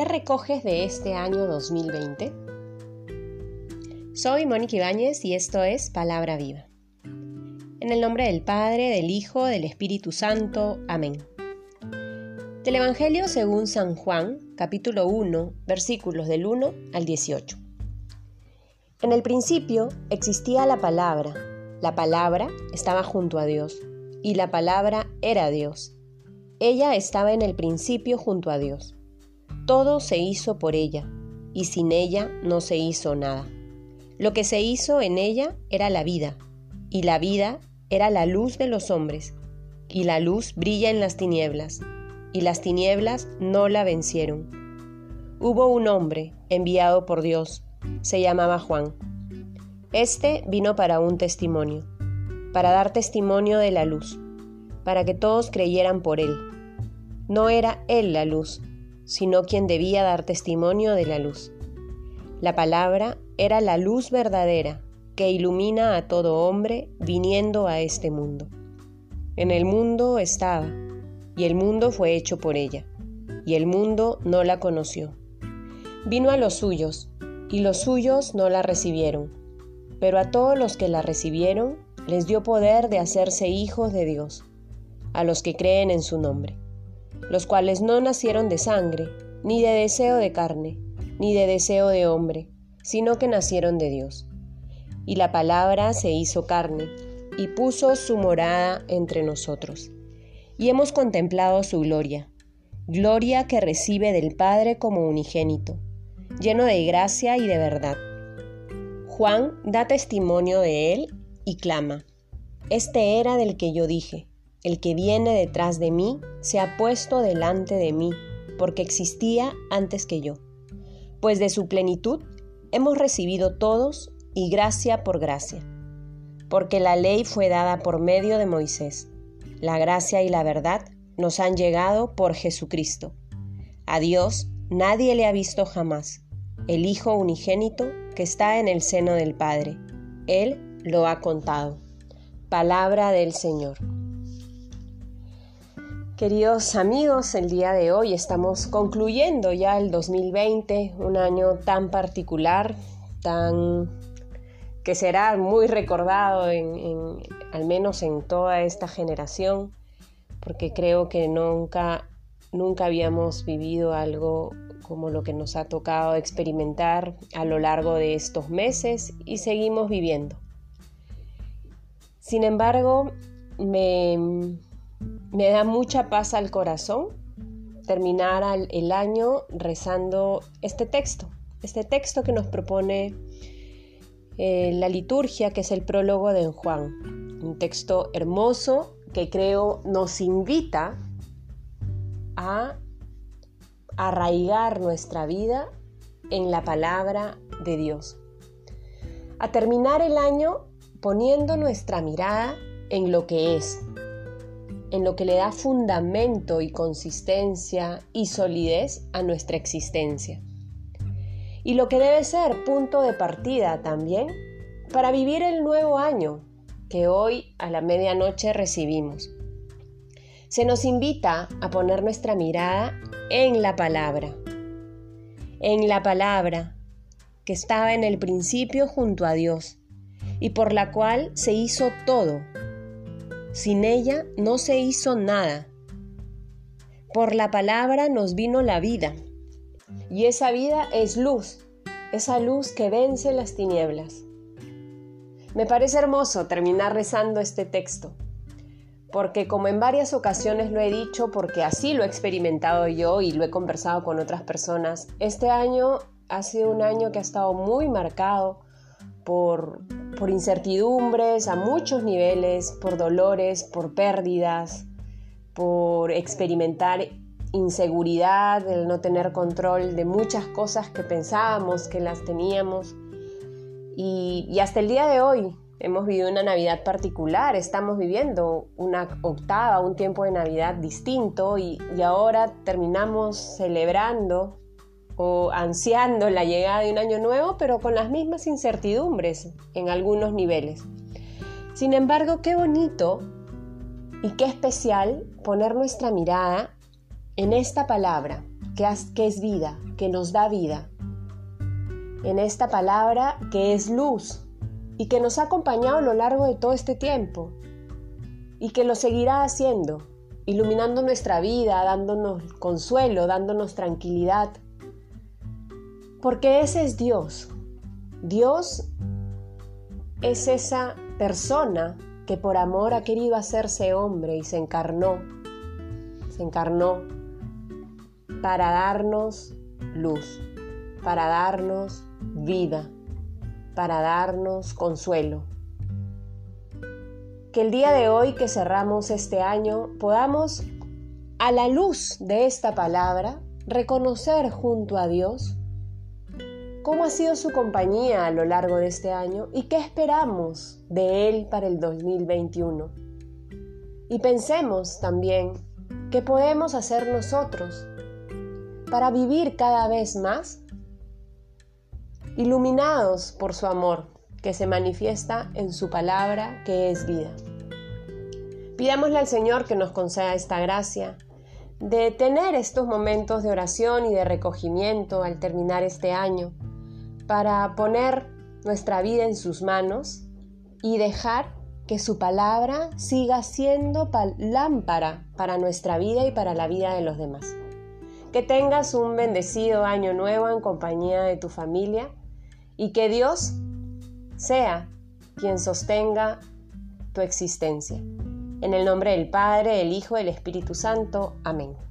¿Qué recoges de este año 2020? Soy Mónica Ibáñez y esto es Palabra Viva. En el nombre del Padre, del Hijo, del Espíritu Santo. Amén. Del Evangelio según San Juan, capítulo 1, versículos del 1 al 18. En el principio existía la palabra. La palabra estaba junto a Dios y la palabra era Dios. Ella estaba en el principio junto a Dios. Todo se hizo por ella, y sin ella no se hizo nada. Lo que se hizo en ella era la vida, y la vida era la luz de los hombres, y la luz brilla en las tinieblas, y las tinieblas no la vencieron. Hubo un hombre enviado por Dios, se llamaba Juan. Este vino para un testimonio, para dar testimonio de la luz, para que todos creyeran por él. No era él la luz, sino quien debía dar testimonio de la luz. La palabra era la luz verdadera que ilumina a todo hombre viniendo a este mundo. En el mundo estaba, y el mundo fue hecho por ella, y el mundo no la conoció. Vino a los suyos, y los suyos no la recibieron, pero a todos los que la recibieron les dio poder de hacerse hijos de Dios, a los que creen en su nombre los cuales no nacieron de sangre, ni de deseo de carne, ni de deseo de hombre, sino que nacieron de Dios. Y la palabra se hizo carne, y puso su morada entre nosotros. Y hemos contemplado su gloria, gloria que recibe del Padre como unigénito, lleno de gracia y de verdad. Juan da testimonio de él y clama, Este era del que yo dije, el que viene detrás de mí se ha puesto delante de mí, porque existía antes que yo. Pues de su plenitud hemos recibido todos y gracia por gracia. Porque la ley fue dada por medio de Moisés. La gracia y la verdad nos han llegado por Jesucristo. A Dios nadie le ha visto jamás. El Hijo unigénito que está en el seno del Padre. Él lo ha contado. Palabra del Señor. Queridos amigos, el día de hoy estamos concluyendo ya el 2020, un año tan particular, tan que será muy recordado al menos en toda esta generación, porque creo que nunca, nunca habíamos vivido algo como lo que nos ha tocado experimentar a lo largo de estos meses y seguimos viviendo. Sin embargo, me me da mucha paz al corazón terminar el año rezando este texto, este texto que nos propone eh, la liturgia, que es el prólogo de Juan. Un texto hermoso que creo nos invita a arraigar nuestra vida en la palabra de Dios. A terminar el año poniendo nuestra mirada en lo que es, en lo que le da fundamento y consistencia y solidez a nuestra existencia. Y lo que debe ser punto de partida también para vivir el nuevo año que hoy a la medianoche recibimos. Se nos invita a poner nuestra mirada en la palabra, en la palabra que estaba en el principio junto a Dios y por la cual se hizo todo sin ella no se hizo nada. Por la palabra nos vino la vida. Y esa vida es luz, esa luz que vence las tinieblas. Me parece hermoso terminar rezando este texto, porque como en varias ocasiones lo he dicho, porque así lo he experimentado yo y lo he conversado con otras personas, este año ha sido un año que ha estado muy marcado por, incertidumbres a muchos niveles, por dolores, por pérdidas, por experimentar inseguridad, el no tener control de muchas cosas que pensábamos que las teníamos. Y, hasta el día de hoy hemos vivido una Navidad particular, estamos viviendo una octava, un tiempo de Navidad distinto y ahora terminamos celebrando o ansiando la llegada de un año nuevo, pero con las mismas incertidumbres en algunos niveles. Sin embargo, qué bonito y qué especial poner nuestra mirada en esta palabra, que, es vida, que nos da vida. En esta palabra que es luz y que nos ha acompañado a lo largo de todo este tiempo y que lo seguirá haciendo, iluminando nuestra vida, dándonos consuelo, dándonos tranquilidad. Porque ese es Dios. Dios es esa persona que por amor ha querido hacerse hombre y se encarnó, se encarnó para darnos luz, para darnos vida, para darnos consuelo. Que el día de hoy que cerramos este año podamos, a la luz de esta palabra, reconocer junto a Dios cómo ha sido su compañía a lo largo de este año y qué esperamos de Él para el 2021. Y pensemos también qué podemos hacer nosotros para vivir cada vez más iluminados por su amor que se manifiesta en su palabra que es vida. Pidámosle al Señor que nos conceda esta gracia de tener estos momentos de oración y de recogimiento al terminar este año para poner nuestra vida en sus manos y dejar que su palabra siga siendo lámpara para nuestra vida y para la vida de los demás. Que tengas un bendecido año nuevo en compañía de tu familia y que Dios sea quien sostenga tu existencia. En el nombre del Padre, del Hijo y del Espíritu Santo. Amén.